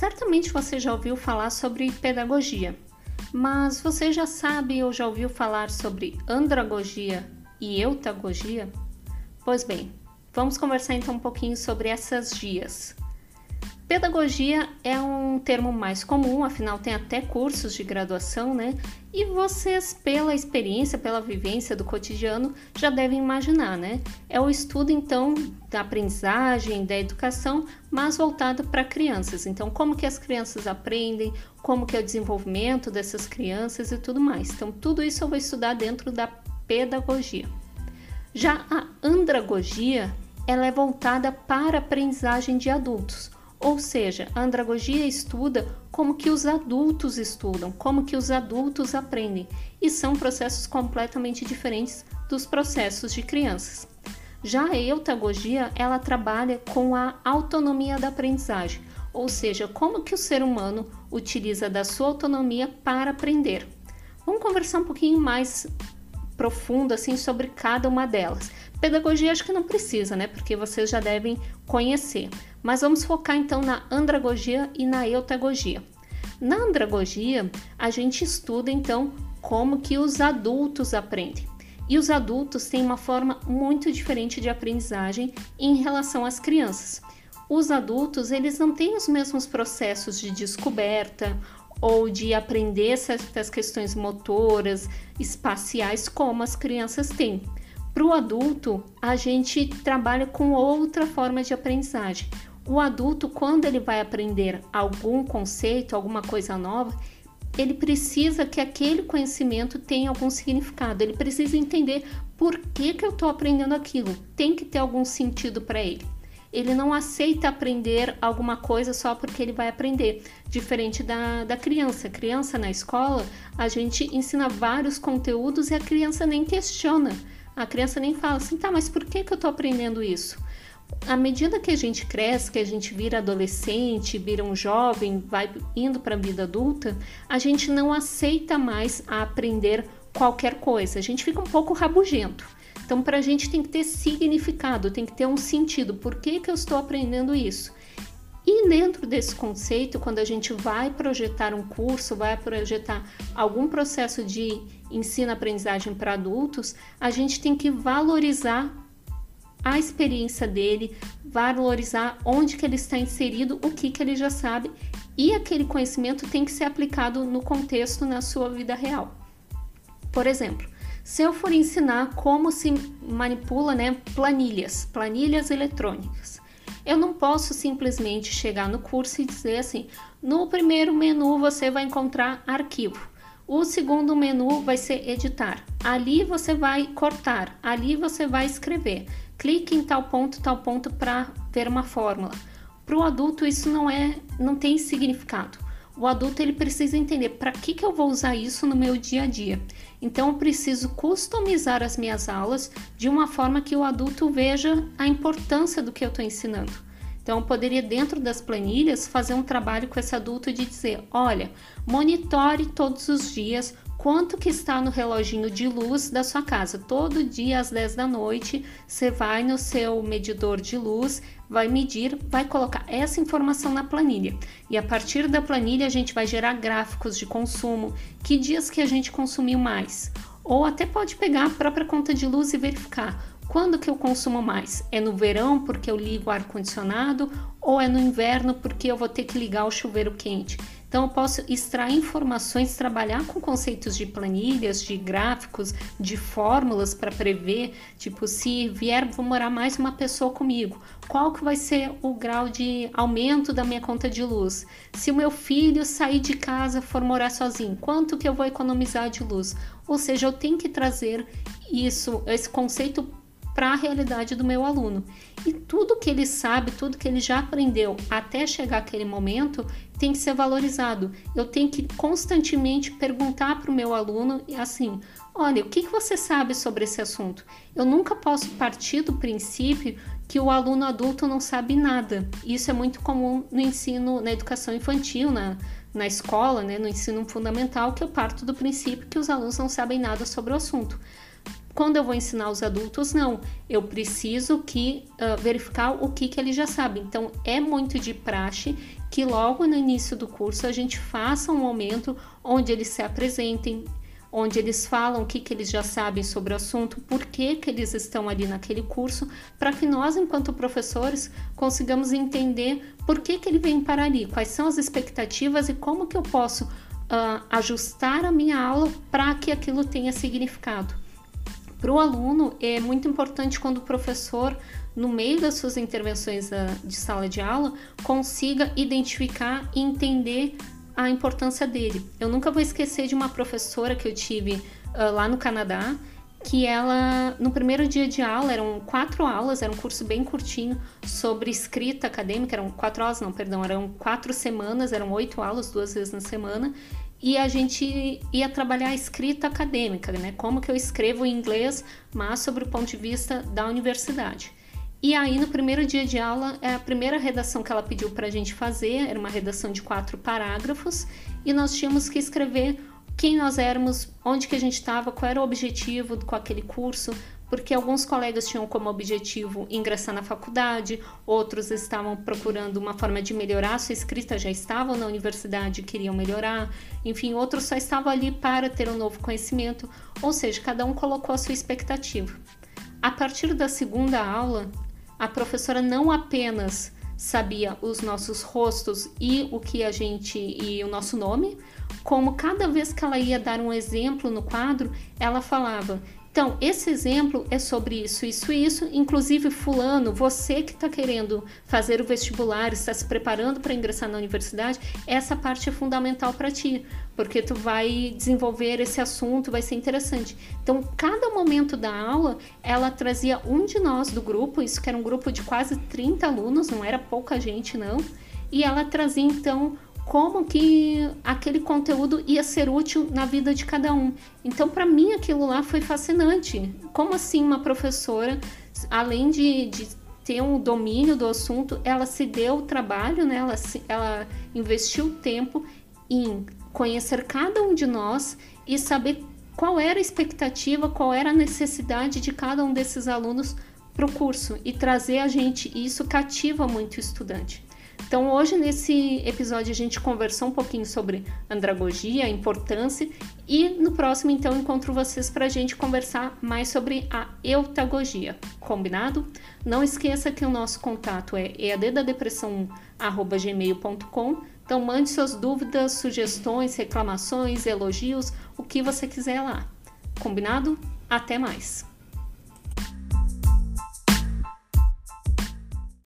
Certamente você já ouviu falar sobre pedagogia, mas você já sabe ou já ouviu falar sobre andragogia e eutagogia? Pois bem, vamos conversar então um pouquinho sobre essas gias. Pedagogia é um termo mais comum, afinal tem até cursos de graduação, né? E vocês, pela experiência, pela vivência do cotidiano, já devem imaginar, né? É o estudo então da aprendizagem, da educação, mas voltado para crianças. Então, como que as crianças aprendem, como que é o desenvolvimento dessas crianças e tudo mais. Então, tudo isso eu vou estudar dentro da pedagogia. Já a andragogia, ela é voltada para a aprendizagem de adultos ou seja, a andragogia estuda como que os adultos estudam, como que os adultos aprendem, e são processos completamente diferentes dos processos de crianças. Já a eutagogia, ela trabalha com a autonomia da aprendizagem, ou seja, como que o ser humano utiliza da sua autonomia para aprender. Vamos conversar um pouquinho mais profundo assim sobre cada uma delas. Pedagogia acho que não precisa, né? Porque vocês já devem conhecer. Mas vamos focar então na andragogia e na eutagogia. Na andragogia, a gente estuda então como que os adultos aprendem. E os adultos têm uma forma muito diferente de aprendizagem em relação às crianças. Os adultos, eles não têm os mesmos processos de descoberta ou de aprender certas questões motoras, espaciais como as crianças têm. Para o adulto, a gente trabalha com outra forma de aprendizagem. O adulto, quando ele vai aprender algum conceito, alguma coisa nova, ele precisa que aquele conhecimento tenha algum significado. Ele precisa entender por que, que eu estou aprendendo aquilo. Tem que ter algum sentido para ele. Ele não aceita aprender alguma coisa só porque ele vai aprender, diferente da, da criança. Criança na escola, a gente ensina vários conteúdos e a criança nem questiona a criança nem fala assim, tá, mas por que, que eu tô aprendendo isso? À medida que a gente cresce, que a gente vira adolescente, vira um jovem, vai indo para a vida adulta, a gente não aceita mais aprender qualquer coisa. A gente fica um pouco rabugento. Então, para a gente tem que ter significado, tem que ter um sentido. Por que, que eu estou aprendendo isso? E dentro desse conceito, quando a gente vai projetar um curso, vai projetar algum processo de ensino-aprendizagem para adultos, a gente tem que valorizar a experiência dele, valorizar onde que ele está inserido, o que que ele já sabe e aquele conhecimento tem que ser aplicado no contexto na sua vida real. Por exemplo, se eu for ensinar como se manipula né, planilhas, planilhas eletrônicas, eu não posso simplesmente chegar no curso e dizer assim: no primeiro menu você vai encontrar arquivo. O segundo menu vai ser editar. Ali você vai cortar, ali você vai escrever. Clique em tal ponto, tal ponto para ver uma fórmula. Para o adulto isso não é, não tem significado. O adulto ele precisa entender para que, que eu vou usar isso no meu dia a dia. Então eu preciso customizar as minhas aulas de uma forma que o adulto veja a importância do que eu estou ensinando. Então, eu poderia, dentro das planilhas, fazer um trabalho com esse adulto de dizer: olha, monitore todos os dias quanto que está no reloginho de luz da sua casa. Todo dia às 10 da noite, você vai no seu medidor de luz, vai medir, vai colocar essa informação na planilha. E a partir da planilha a gente vai gerar gráficos de consumo, que dias que a gente consumiu mais. Ou até pode pegar a própria conta de luz e verificar quando que eu consumo mais? É no verão porque eu ligo o ar condicionado ou é no inverno porque eu vou ter que ligar o chuveiro quente? Então eu posso extrair informações, trabalhar com conceitos de planilhas, de gráficos, de fórmulas para prever, tipo se vier vou morar mais uma pessoa comigo, qual que vai ser o grau de aumento da minha conta de luz? Se o meu filho sair de casa for morar sozinho, quanto que eu vou economizar de luz? Ou seja, eu tenho que trazer isso, esse conceito para a realidade do meu aluno. E tudo que ele sabe, tudo que ele já aprendeu até chegar aquele momento, tem que ser valorizado. Eu tenho que constantemente perguntar para o meu aluno assim: olha, o que, que você sabe sobre esse assunto? Eu nunca posso partir do princípio que o aluno adulto não sabe nada. Isso é muito comum no ensino, na educação infantil, na, na escola, né, no ensino fundamental, que eu parto do princípio que os alunos não sabem nada sobre o assunto. Quando eu vou ensinar os adultos, não. Eu preciso que uh, verificar o que, que ele já sabe. Então, é muito de praxe que logo no início do curso a gente faça um momento onde eles se apresentem, onde eles falam o que, que eles já sabem sobre o assunto, por que, que eles estão ali naquele curso, para que nós, enquanto professores, consigamos entender por que, que ele vem para ali, quais são as expectativas e como que eu posso uh, ajustar a minha aula para que aquilo tenha significado. Para o aluno, é muito importante quando o professor, no meio das suas intervenções uh, de sala de aula, consiga identificar e entender a importância dele. Eu nunca vou esquecer de uma professora que eu tive uh, lá no Canadá, que ela, no primeiro dia de aula, eram quatro aulas, era um curso bem curtinho sobre escrita acadêmica, eram quatro aulas, não, perdão, eram quatro semanas, eram oito aulas, duas vezes na semana, e a gente ia trabalhar a escrita acadêmica, né? Como que eu escrevo em inglês, mas sobre o ponto de vista da universidade. E aí, no primeiro dia de aula, é a primeira redação que ela pediu para a gente fazer era uma redação de quatro parágrafos e nós tínhamos que escrever quem nós éramos, onde que a gente estava, qual era o objetivo com aquele curso, porque alguns colegas tinham como objetivo ingressar na faculdade, outros estavam procurando uma forma de melhorar sua escrita, já estavam na universidade queriam melhorar, enfim, outros só estavam ali para ter um novo conhecimento, ou seja, cada um colocou a sua expectativa. A partir da segunda aula, a professora não apenas sabia os nossos rostos e o que a gente e o nosso nome, como cada vez que ela ia dar um exemplo no quadro, ela falava: então, esse exemplo é sobre isso, isso e isso. Inclusive, Fulano, você que está querendo fazer o vestibular, está se preparando para ingressar na universidade, essa parte é fundamental para ti, porque tu vai desenvolver esse assunto, vai ser interessante. Então, cada momento da aula, ela trazia um de nós do grupo, isso que era um grupo de quase 30 alunos, não era pouca gente, não, e ela trazia então como que aquele conteúdo ia ser útil na vida de cada um. Então, para mim, aquilo lá foi fascinante. Como assim uma professora, além de, de ter um domínio do assunto, ela se deu o trabalho, né? ela, se, ela investiu tempo em conhecer cada um de nós e saber qual era a expectativa, qual era a necessidade de cada um desses alunos para o curso e trazer a gente. E isso cativa muito o estudante. Então, hoje nesse episódio a gente conversou um pouquinho sobre andragogia, a importância, e no próximo então encontro vocês para a gente conversar mais sobre a eutagogia. Combinado? Não esqueça que o nosso contato é eaddadepressão@gmail.com. Então mande suas dúvidas, sugestões, reclamações, elogios, o que você quiser lá. Combinado? Até mais.